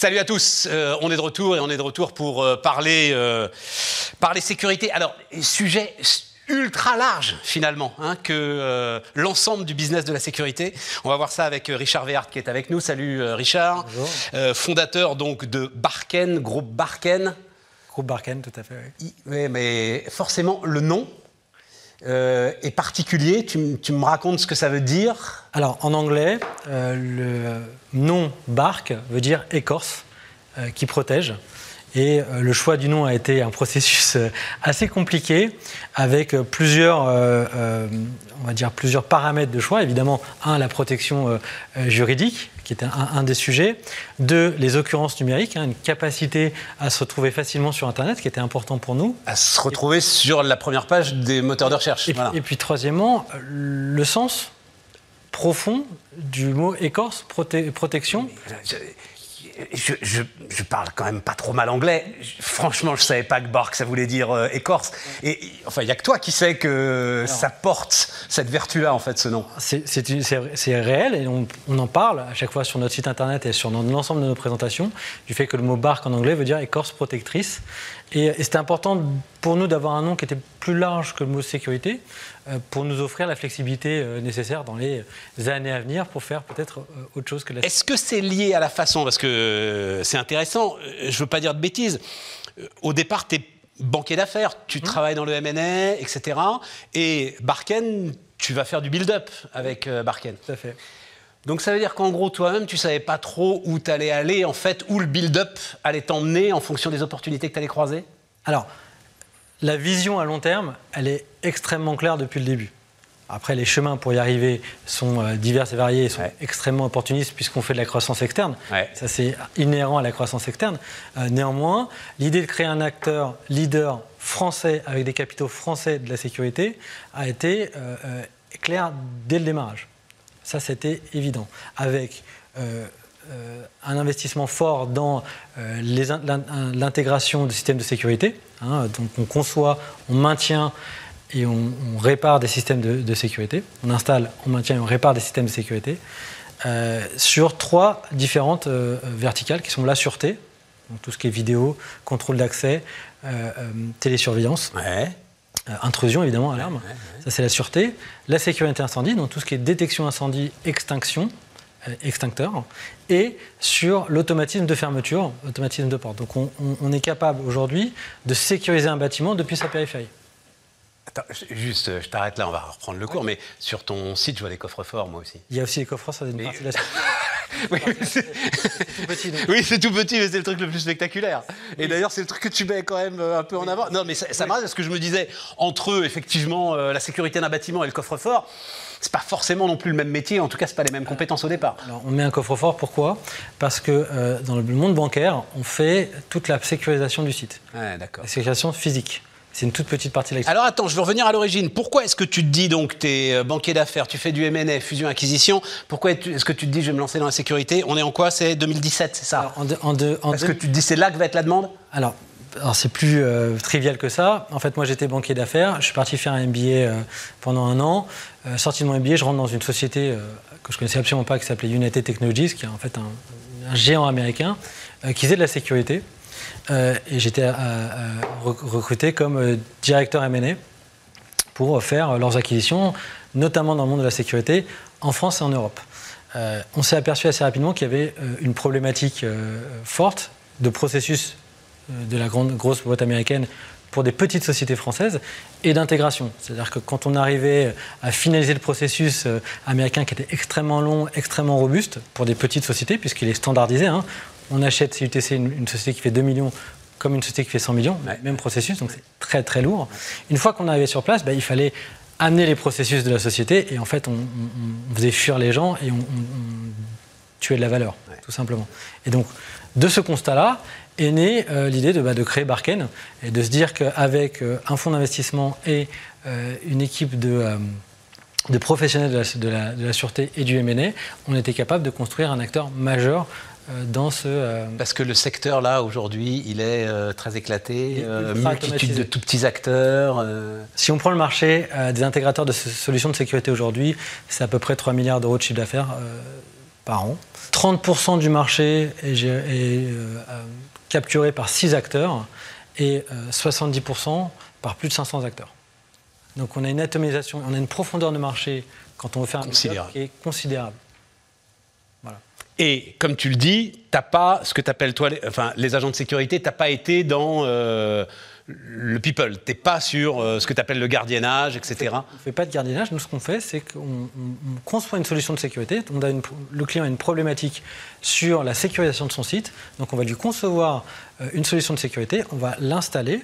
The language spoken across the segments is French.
Salut à tous, euh, on est de retour et on est de retour pour euh, parler, euh, parler sécurité. Alors, sujet ultra large finalement hein, que l'ensemble du business de la sécurité. On va voir ça avec Richard Véhart qui est avec nous. Salut Richard, fondateur donc de Barken, groupe Barken. Groupe Barken, tout à fait. Oui, oui mais forcément le nom euh, est particulier. Tu, me racontes ce que ça veut dire Alors, en anglais, euh, le nom barque veut dire écorce, euh, qui protège. Et le choix du nom a été un processus assez compliqué, avec plusieurs, on va dire plusieurs paramètres de choix. Évidemment, un, la protection juridique, qui était un, des sujets. Deux, les occurrences numériques, hein, une capacité à se retrouver facilement sur Internet, qui était important pour nous. À se retrouver sur la première page des moteurs de recherche. Et, et puis troisièmement, le sens profond du mot écorce, protection je, parle quand même pas trop mal anglais. Franchement, je savais pas que Bark, ça voulait dire euh, écorce. Et enfin, il y a que toi qui sais que ça porte cette vertu-là, en fait, ce nom. C'est réel et on, en parle à chaque fois sur notre site internet et sur l'ensemble de nos présentations du fait que le mot Bark en anglais veut dire écorce protectrice. Et, c'était important pour nous d'avoir un nom qui était plus large que le mot sécurité euh, pour nous offrir la flexibilité euh, nécessaire dans les années à venir pour faire peut-être euh, autre chose que la Est-ce que c'est lié à la façon Parce que c'est intéressant, je ne veux pas dire de bêtises. Au départ, tu es banquier d'affaires, tu mmh. travailles dans le M&A, etc. Et Barken, tu vas faire du build-up avec Barken. Tout à fait. Donc ça veut dire qu'en gros, toi-même, tu savais pas trop où tu allais aller, en fait, où le build-up allait t'emmener en fonction des opportunités que tu allais croiser? Alors, la vision à long terme, elle est extrêmement claire depuis le début. Après, les chemins pour y arriver sont euh, divers et variés et sont extrêmement opportunistes puisqu'on fait de la croissance externe. Ça, c'est inhérent à la croissance externe. Euh, néanmoins, l'idée de créer un acteur leader français avec des capitaux français de la sécurité a été euh, claire dès le démarrage. Ça, c'était évident. Avec euh, un investissement fort dans euh, l'intégration du système de sécurité. Hein, donc on conçoit, on maintient et on, répare des systèmes de, sécurité. On installe, on maintient et on répare des systèmes de sécurité. sur trois différentes verticales qui sont la sûreté, donc tout ce qui est vidéo, contrôle d'accès, télésurveillance. Euh, intrusion évidemment, alarme. Ça c'est la sûreté. La sécurité incendie, donc tout ce qui est détection incendie, extinction, euh, extincteur, et sur l'automatisme de fermeture, automatisme de porte. Donc on est capable aujourd'hui de sécuriser un bâtiment depuis sa périphérie. Attends, juste, je t'arrête là, on va reprendre le cours, mais sur ton site, je vois des coffres forts, moi aussi. Il y a aussi des coffres forts, ça c'est une partie de la Oui, c'est tout petit. Oui, c'est tout petit, mais c'est le truc le plus spectaculaire. Et d'ailleurs, c'est le truc que tu mets quand même euh, un peu en avant. Non, mais ça, ça m'arrête parce que je me disais, entre eux, effectivement, euh, la sécurité d'un bâtiment et le coffre-fort, c'est pas forcément non plus le même métier, en tout cas, c'est pas les mêmes compétences au départ. Alors, on met un coffre-fort, pourquoi? Parce que euh, dans le monde bancaire, on fait toute la sécurisation du site. Ouais, d'accord. La sécurisation physique. C'est une toute petite partie de l'activité. Alors attends, je veux revenir à l'origine. Pourquoi est-ce que tu te dis donc, tu es euh, banquier d'affaires, tu fais du M&A, fusion-acquisition, pourquoi est-ce que tu te dis je vais me lancer dans la sécurité On est en quoi C'est 2017, c'est ça Est-ce que tu te dis c'est là que va être la demande? Alors, alors c'est plus euh, trivial que ça. En fait, moi j'étais banquier d'affaires, je suis parti faire un MBA euh, pendant un an. sorti de mon MBA, je rentre dans une société que je connaissais absolument pas qui s'appelait United Technologies, qui est en fait un, un géant américain qui faisait de la sécurité. Euh, et j'étais euh, euh, recruté comme directeur M&A pour faire leurs acquisitions, notamment dans le monde de la sécurité, en France et en Europe. on s'est aperçu assez rapidement qu'il y avait une problématique forte de processus de la grosse boîte américaine pour des petites sociétés françaises et d'intégration. C'est-à-dire que quand on arrivait à finaliser le processus américain qui était extrêmement long, extrêmement robuste pour des petites sociétés, puisqu'il est standardisé, hein, on achète CUTC, une, une, société qui fait 2 millions, comme une société qui fait 100 millions, même processus, donc c'est très très lourd. Une fois qu'on arrivait sur place, bah, il fallait amener les processus de la société et en fait on, faisait fuir les gens et on, tuait de la valeur, tout simplement. Et donc de ce constat-là est née euh, l'idée de, bah, de, créer Barken et de se dire qu'avec euh, un fonds d'investissement et euh, une équipe de de professionnels de la, de la, sûreté et du M&A, on était capable de construire un acteur majeur dans ce... Euh, Parce que le secteur, là, aujourd'hui, il est euh, très éclaté, multitude de tout petits acteurs. Si on prend le marché des intégrateurs de solutions de sécurité aujourd'hui, c'est à peu près 3 milliards d'euros de chiffre d'affaires par an. 30% du marché est, capturé par 6 acteurs et 70% par plus de 500 acteurs. Donc on a une atomisation, on a une profondeur de marché quand on veut faire un qui est considérable. Et comme tu le dis, t'as pas ce que tu appelles toi, les, enfin les agents de sécurité, t'as pas été dans euh, le people. T'es pas sur euh, ce que tu appelles le gardiennage, etc. On fait pas de gardiennage. Nous, ce qu'on fait, c'est qu'on conçoit une solution de sécurité. On a le client a une problématique sur la sécurisation de son site. Donc, on va lui concevoir euh, une solution de sécurité. On va l'installer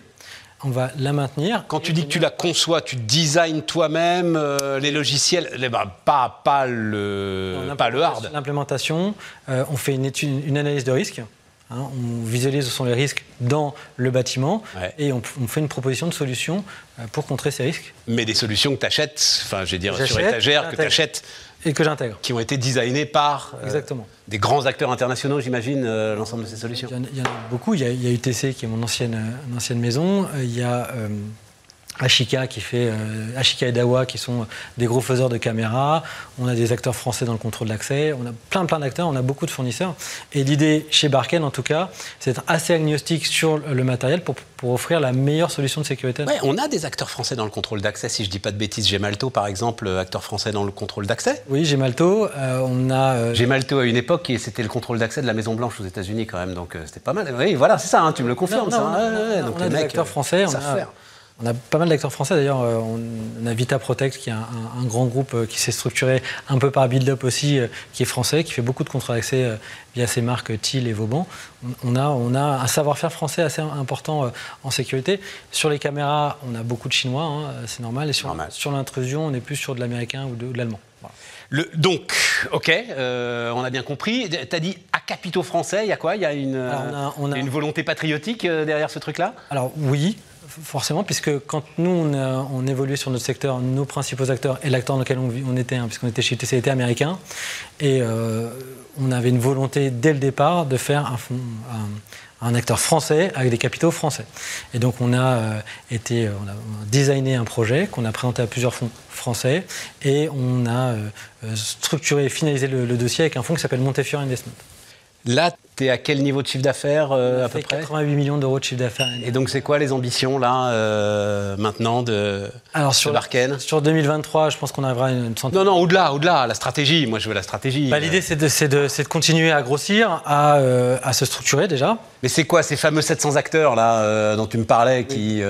on va la maintenir. Quand tu dis que tu la conçois, tu designes toi-même euh, les logiciels, eh ben, pas, pas, le, pas le hard. L'implémentation, euh, on fait une, une analyse de risque. Hein, on visualise où sont les risques dans le bâtiment et on, fait une proposition de solution euh, pour contrer ces risques. Mais des solutions que tu achètes, enfin je vais dire sur étagère, que tu achètes et que j'intègre. Qui ont été designées par euh, des grands acteurs internationaux, j'imagine, euh, l'ensemble de ces solutions. Il y, en, a beaucoup. Il y a, UTC qui est mon ancienne, euh, ancienne maison. Il y a Ashika qui fait Ashika et Dawa qui sont des gros faiseurs de caméras. On a des acteurs français dans le contrôle d'accès. On a plein plein d'acteurs. On a beaucoup de fournisseurs. Et l'idée chez Barken en tout cas, c'est d'être assez agnostique sur le matériel pour, pour, offrir la meilleure solution de sécurité. Ouais, on a des acteurs français dans le contrôle d'accès. Si je dis pas de bêtises, Gemalto par exemple, acteur français dans le contrôle d'accès. Oui, Gemalto. Euh, on a. Gemalto à une époque c'était le contrôle d'accès de la Maison Blanche aux États-Unis quand même, donc c'était pas mal. Oui, voilà, c'est ça. Hein, tu me le confirmes. ça, hein. on a des acteurs français. On a, on a pas mal d'acteurs français d'ailleurs. Euh, on a Vita Protect qui est un, grand groupe euh, qui s'est structuré un peu par Build Up aussi, euh, qui est français, qui fait beaucoup de contrats d'accès via ses marques Thiel et Vauban. On a, on a un savoir-faire français assez important en sécurité. Sur les caméras, on a beaucoup de Chinois, hein, c'est normal. Et sur, sur l'intrusion, on est plus sur de l'américain ou de, l'allemand. donc, ok, on a bien compris. Tu as dit à capitaux français, il y a quoi? Il y a une, une volonté patriotique derrière ce truc-là? Alors oui, forcément, puisque quand nous, on, évoluait sur notre secteur, nos principaux acteurs et l'acteur dans lequel on, était, hein, puisqu'on était chez UTC, était américain, et euh, on avait une volonté dès le départ de faire un, acteur français avec des capitaux français. Et donc on a euh, été, on a, designé un projet qu'on a présenté à plusieurs fonds français, et on a euh, structuré et finalisé le, dossier avec un fonds qui s'appelle Montefiore Investment. Tu es à quel niveau de chiffre d'affaires euh, à peu près 88 millions d'euros de chiffre d'affaires. Et donc, c'est quoi les ambitions là, euh, maintenant de, Alors, sur, Barken Sur 2023, je pense qu'on arrivera à une centaine. Non, non, au-delà, au-delà, la stratégie. Moi, je veux la stratégie. Bah, l'idée, c'est de, de, continuer à grossir, à, euh, à, se structurer déjà. Mais c'est quoi ces fameux 700 acteurs là dont tu me parlais qui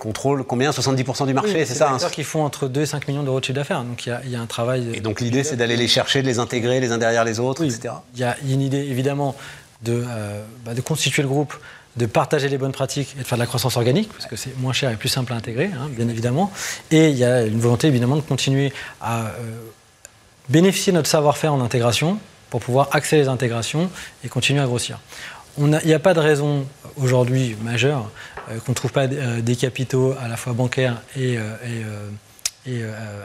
contrôle combien? 70% du marché, c'est ça C'est hein qui font entre 2 et 5 millions d'euros de chiffre d'affaires. Donc il y, a un travail. Et donc l'idée, c'est d'aller les chercher, de les intégrer les uns derrière les autres, etc. Il y a une idée, évidemment, de, euh, bah, de constituer le groupe, de partager les bonnes pratiques et de faire de la croissance organique, parce que c'est moins cher et plus simple à intégrer, hein, bien évidemment. Et il y a une volonté, évidemment, de continuer à euh, bénéficier de notre savoir-faire en intégration pour pouvoir accélérer les intégrations et continuer à grossir. Il n'y a, pas de raison aujourd'hui majeure euh, qu'on ne trouve pas des capitaux à la fois bancaires et,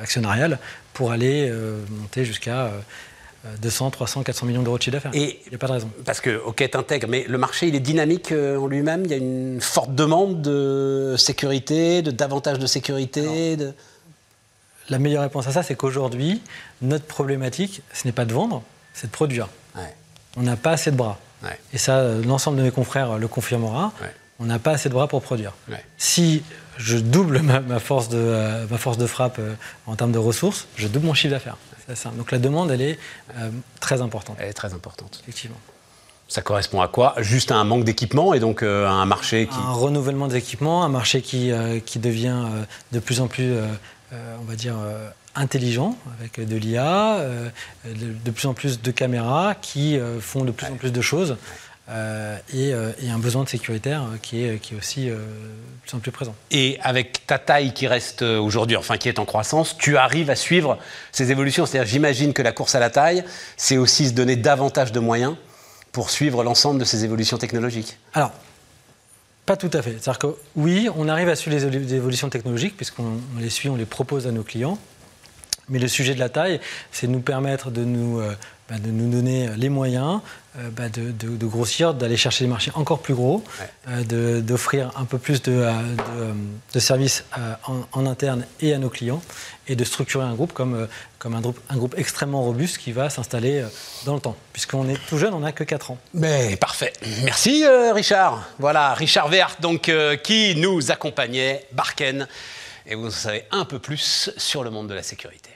actionnariales pour aller monter jusqu'à 200, 300, 400 millions d'euros de chiffre d'affaires. Il n'y a pas de raison. Parce que, ok, t'intègres, mais le marché, il est dynamique en lui-même? Il y a une forte demande de sécurité, de davantage de sécurité. de... La meilleure réponse à ça, c'est qu'aujourd'hui, notre problématique, ce n'est pas de vendre, c'est de produire. On n'a pas assez de bras. Et ça, l'ensemble de mes confrères le confirmera on n'a pas assez de bras pour produire. Si je double ma, force, de, euh, ma force de frappe euh, en termes de ressources, je double mon chiffre d'affaires. Donc la demande, elle est euh, très importante. Elle est très importante. Effectivement. Ça correspond à quoi? Juste à un manque d'équipement et donc à un marché qui... Un renouvellement des équipements, un marché qui, qui devient de plus en plus, on va dire, intelligent, avec de l'IA, de, plus en plus de caméras qui font de plus en plus de choses. Euh, euh, et, un besoin de sécuritaire qui est, qui est aussi euh, plus en plus présent. Et avec ta taille qui reste aujourd'hui, enfin qui est en croissance, tu arrives à suivre ces évolutions. C'est-à-dire, j'imagine que la course à la taille, c'est aussi se donner davantage de moyens pour suivre l'ensemble de ces évolutions technologiques. Alors, pas tout à fait. C'est-à-dire que oui, on arrive à suivre les évolutions technologiques puisqu'on les suit, on les propose à nos clients. Mais le sujet de la taille, c'est nous permettre de nous, euh, bah, de nous donner les moyens euh, bah, de, de- de grossir, d'aller chercher des marchés encore plus gros, euh, d'offrir un peu plus de, euh, services euh, en, en interne et à nos clients, et de structurer un groupe comme, euh, comme un, groupe, un groupe extrêmement robuste qui va s'installer euh, dans le temps. Puisqu'on est tout jeune, on n'a que 4 ans. Mais parfait. Merci euh, Richard. Voilà, Richard Vert, donc, euh, qui nous accompagnait, Barken. Et vous en savez un peu plus sur le monde de la sécurité.